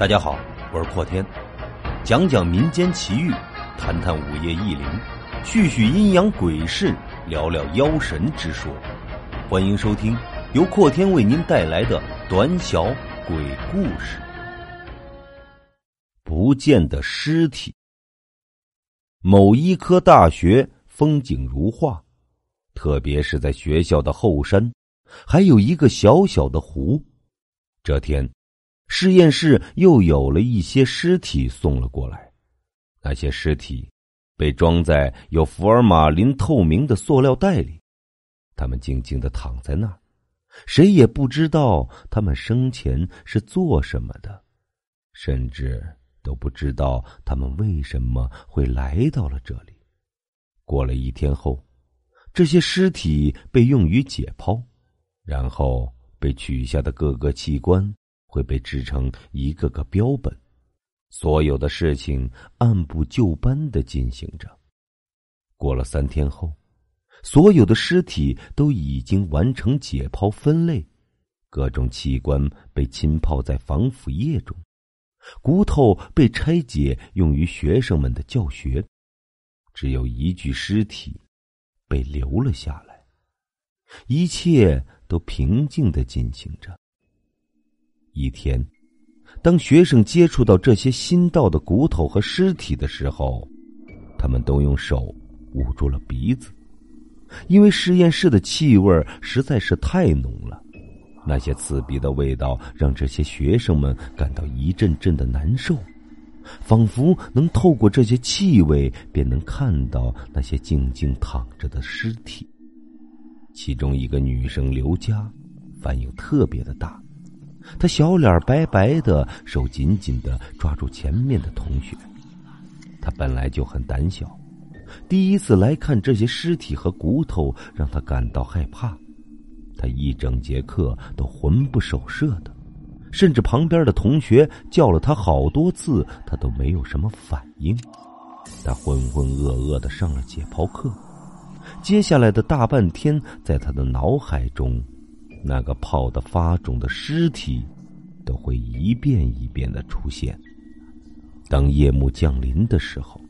大家好，我是阔天，讲讲民间奇遇，谈谈午夜异灵，叙叙阴阳鬼事，聊聊妖神之说。欢迎收听由阔天为您带来的短小鬼故事。不见的尸体。某医科大学风景如画，特别是在学校的后山，还有一个小小的湖。这天。实验室又有了一些尸体送了过来，那些尸体被装在有福尔马林透明的塑料袋里，他们静静的躺在那儿，谁也不知道他们生前是做什么的，甚至都不知道他们为什么会来到了这里。过了一天后，这些尸体被用于解剖，然后被取下的各个器官。会被制成一个个标本，所有的事情按部就班的进行着。过了三天后，所有的尸体都已经完成解剖分类，各种器官被浸泡在防腐液中，骨头被拆解用于学生们的教学，只有一具尸体被留了下来，一切都平静的进行着。一天，当学生接触到这些新到的骨头和尸体的时候，他们都用手捂住了鼻子，因为实验室的气味实在是太浓了。那些刺鼻的味道让这些学生们感到一阵阵的难受，仿佛能透过这些气味便能看到那些静静躺着的尸体。其中一个女生刘佳，反应特别的大。他小脸白白的，手紧紧的抓住前面的同学。他本来就很胆小，第一次来看这些尸体和骨头，让他感到害怕。他一整节课都魂不守舍的，甚至旁边的同学叫了他好多次，他都没有什么反应。他浑浑噩噩的上了解剖课，接下来的大半天，在他的脑海中。那个泡得发肿的尸体，都会一遍一遍的出现。当夜幕降临的时候，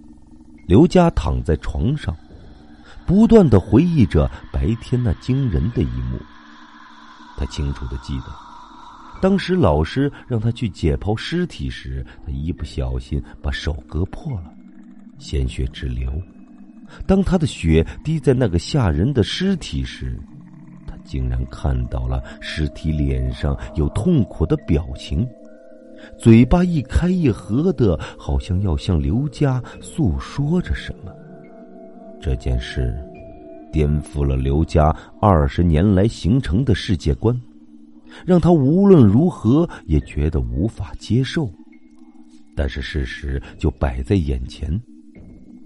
刘佳躺在床上，不断的回忆着白天那惊人的一幕。他清楚的记得，当时老师让他去解剖尸体时，他一不小心把手割破了，鲜血直流。当他的血滴在那个吓人的尸体时，竟然看到了尸体脸上有痛苦的表情，嘴巴一开一合的，好像要向刘家诉说着什么。这件事颠覆了刘家二十年来形成的世界观，让他无论如何也觉得无法接受。但是事实就摆在眼前，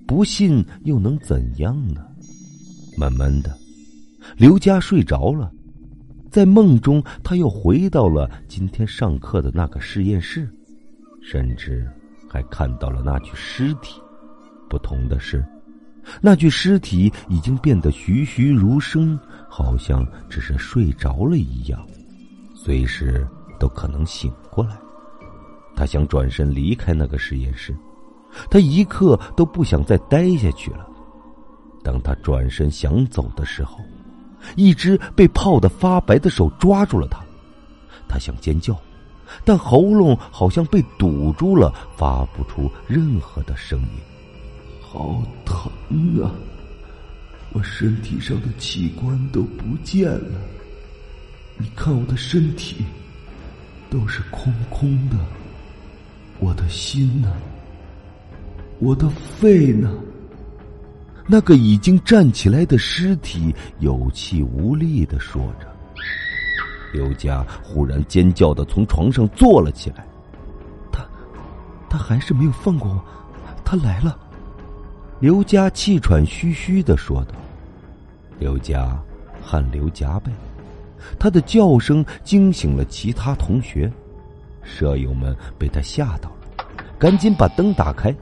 不信又能怎样呢？慢慢的。刘佳睡着了，在梦中，他又回到了今天上课的那个实验室，甚至还看到了那具尸体。不同的是，那具尸体已经变得栩栩如生，好像只是睡着了一样，随时都可能醒过来。他想转身离开那个实验室，他一刻都不想再待下去了。当他转身想走的时候，一只被泡得发白的手抓住了他，他想尖叫，但喉咙好像被堵住了，发不出任何的声音。好疼啊！我身体上的器官都不见了，你看我的身体都是空空的，我的心呢？我的肺呢？那个已经站起来的尸体有气无力的说着。刘佳忽然尖叫的从床上坐了起来，他，他还是没有放过我，他来了。刘佳气喘吁吁的说道。刘佳汗流浃背，他的叫声惊醒了其他同学，舍友们被他吓到了，赶紧把灯打开。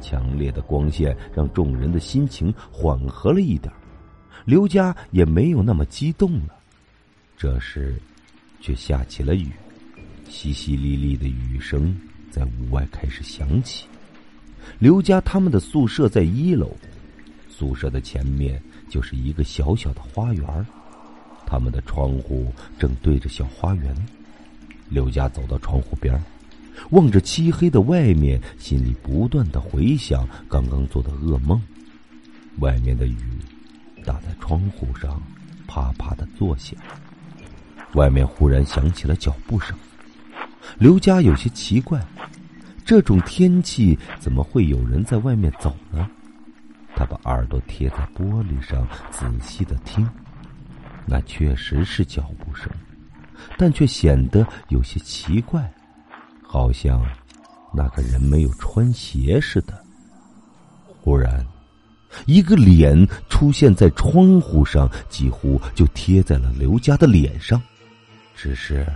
强烈的光线让众人的心情缓和了一点，刘佳也没有那么激动了。这时，却下起了雨，淅淅沥沥的雨声在屋外开始响起。刘家他们的宿舍在一楼，宿舍的前面就是一个小小的花园他们的窗户正对着小花园。刘家走到窗户边望着漆黑的外面，心里不断的回想刚刚做的噩梦。外面的雨打在窗户上，啪啪的作响。外面忽然响起了脚步声。刘家有些奇怪，这种天气怎么会有人在外面走呢？他把耳朵贴在玻璃上，仔细的听。那确实是脚步声，但却显得有些奇怪，好像那个人没有穿鞋似的。忽然，一个脸出现在窗户上，几乎就贴在了刘家的脸上，只是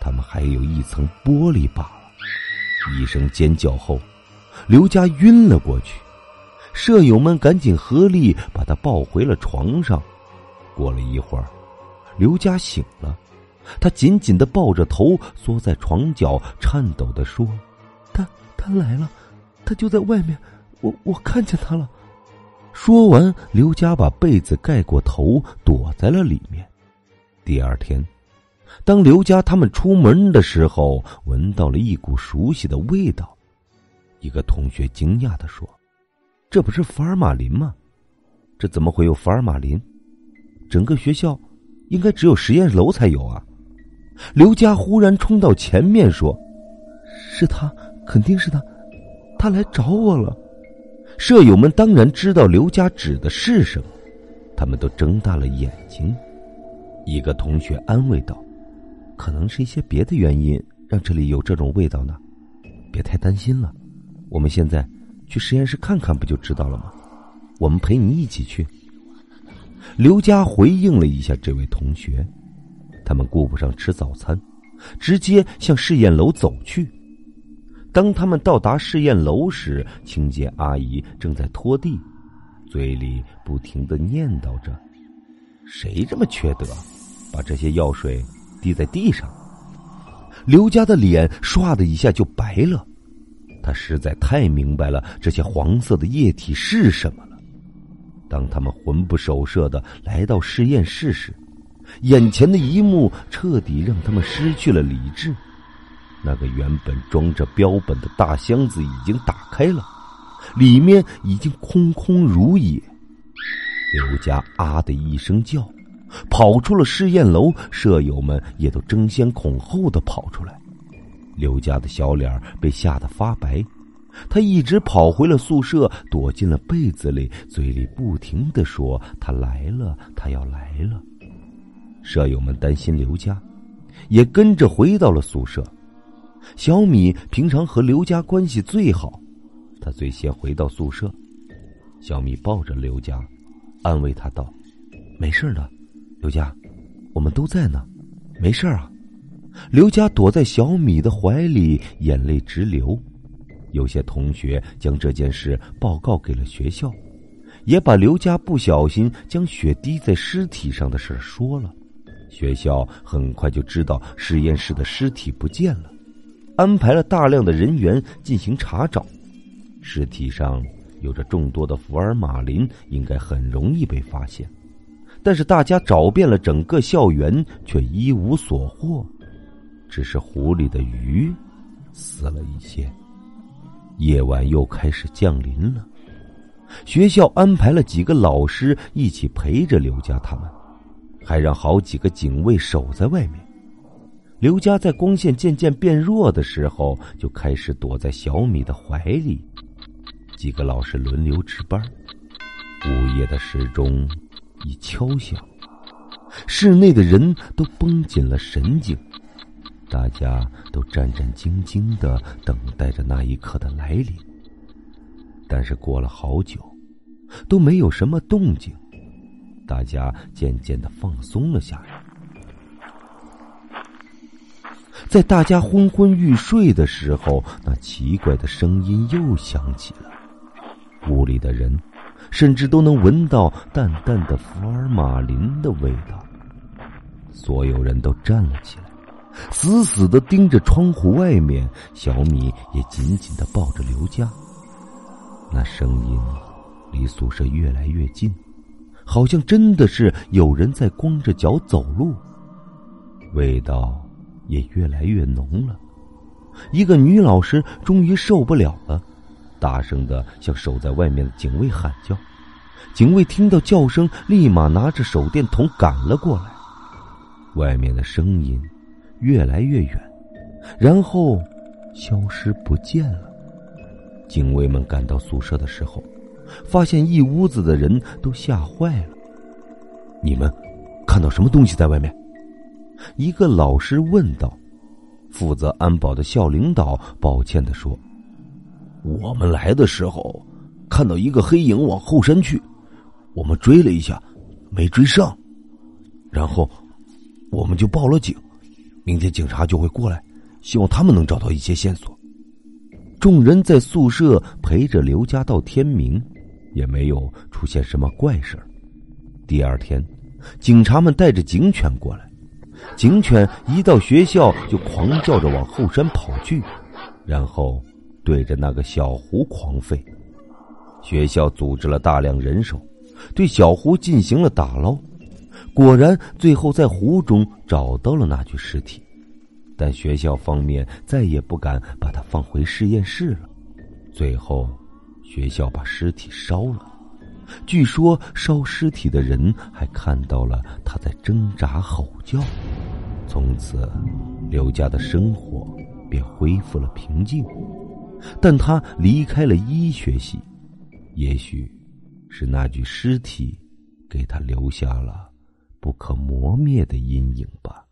他们还有一层玻璃罢了。一声尖叫后，刘家晕了过去，舍友们赶紧合力把他抱回了床上。过了一会儿，刘家醒了，他紧紧的抱着头，缩在床角，颤抖的说：“他他来了，他就在外面，我我看见他了。”说完，刘佳把被子盖过头，躲在了里面。第二天，当刘佳他们出门的时候，闻到了一股熟悉的味道。一个同学惊讶的说：“这不是福尔马林吗？这怎么会有福尔马林？”整个学校，应该只有实验楼才有啊！刘佳忽然冲到前面说：“是他，肯定是他，他来找我了。”舍友们当然知道刘佳指的是什么，他们都睁大了眼睛。一个同学安慰道：“可能是一些别的原因让这里有这种味道呢，别太担心了。我们现在去实验室看看，不就知道了吗？我们陪你一起去。”刘佳回应了一下这位同学，他们顾不上吃早餐，直接向试验楼走去。当他们到达试验楼时，清洁阿姨正在拖地，嘴里不停的念叨着：“谁这么缺德，把这些药水滴在地上？”刘家的脸唰的一下就白了，他实在太明白了这些黄色的液体是什么了。当他们魂不守舍的来到实验室时，眼前的一幕彻底让他们失去了理智。那个原本装着标本的大箱子已经打开了，里面已经空空如也。刘家啊的一声叫，跑出了试验楼，舍友们也都争先恐后的跑出来。刘家的小脸被吓得发白。他一直跑回了宿舍，躲进了被子里，嘴里不停的说：“他来了，他要来了。”舍友们担心刘家，也跟着回到了宿舍。小米平常和刘家关系最好，他最先回到宿舍。小米抱着刘家，安慰他道：“没事的，刘家，我们都在呢，没事啊。”刘家躲在小米的怀里，眼泪直流。有些同学将这件事报告给了学校，也把刘家不小心将血滴在尸体上的事说了。学校很快就知道实验室的尸体不见了，安排了大量的人员进行查找。尸体上有着众多的福尔马林，应该很容易被发现。但是大家找遍了整个校园，却一无所获，只是湖里的鱼死了一些。夜晚又开始降临了，学校安排了几个老师一起陪着刘家他们，还让好几个警卫守在外面。刘家在光线渐渐变弱的时候，就开始躲在小米的怀里。几个老师轮流值班，午夜的时钟已敲响，室内的人都绷紧了神经。大家都战战兢兢的等待着那一刻的来临，但是过了好久，都没有什么动静，大家渐渐的放松了下来。在大家昏昏欲睡的时候，那奇怪的声音又响起了，屋里的人甚至都能闻到淡淡的福尔马林的味道。所有人都站了起来。死死的盯着窗户外面。小米也紧紧的抱着刘佳。那声音离宿舍越来越近，好像真的是有人在光着脚走路。味道也越来越浓了。一个女老师终于受不了了，大声的向守在外面的警卫喊叫。警卫听到叫声，立马拿着手电筒赶了过来。外面的声音越来越远，然后消失不见了。警卫们赶到宿舍的时候，发现一屋子的人都吓坏了。你们看到什么东西在外面？一个老师问道。负责安保的校领导抱歉的说：“我们来的时候，看到一个黑影往后山去，我们追了一下，没追上，然后我们就报了警。明天警察就会过来，希望他们能找到一些线索。”众人在宿舍陪着刘家到天明，也没有出现什么怪事第二天，警察们带着警犬过来，警犬一到学校就狂叫着往后山跑去，然后对着那个小湖狂吠。学校组织了大量人手，对小湖进行了打捞，果然最后在湖中找到了那具尸体。但学校方面再也不敢把它放回实验室了。最后，学校把尸体烧了。据说烧尸体的人还看到了他在挣扎吼叫。从此，刘家的生活便恢复了平静。但他离开了医学系，也许是那具尸体给他留下了不可磨灭的阴影吧。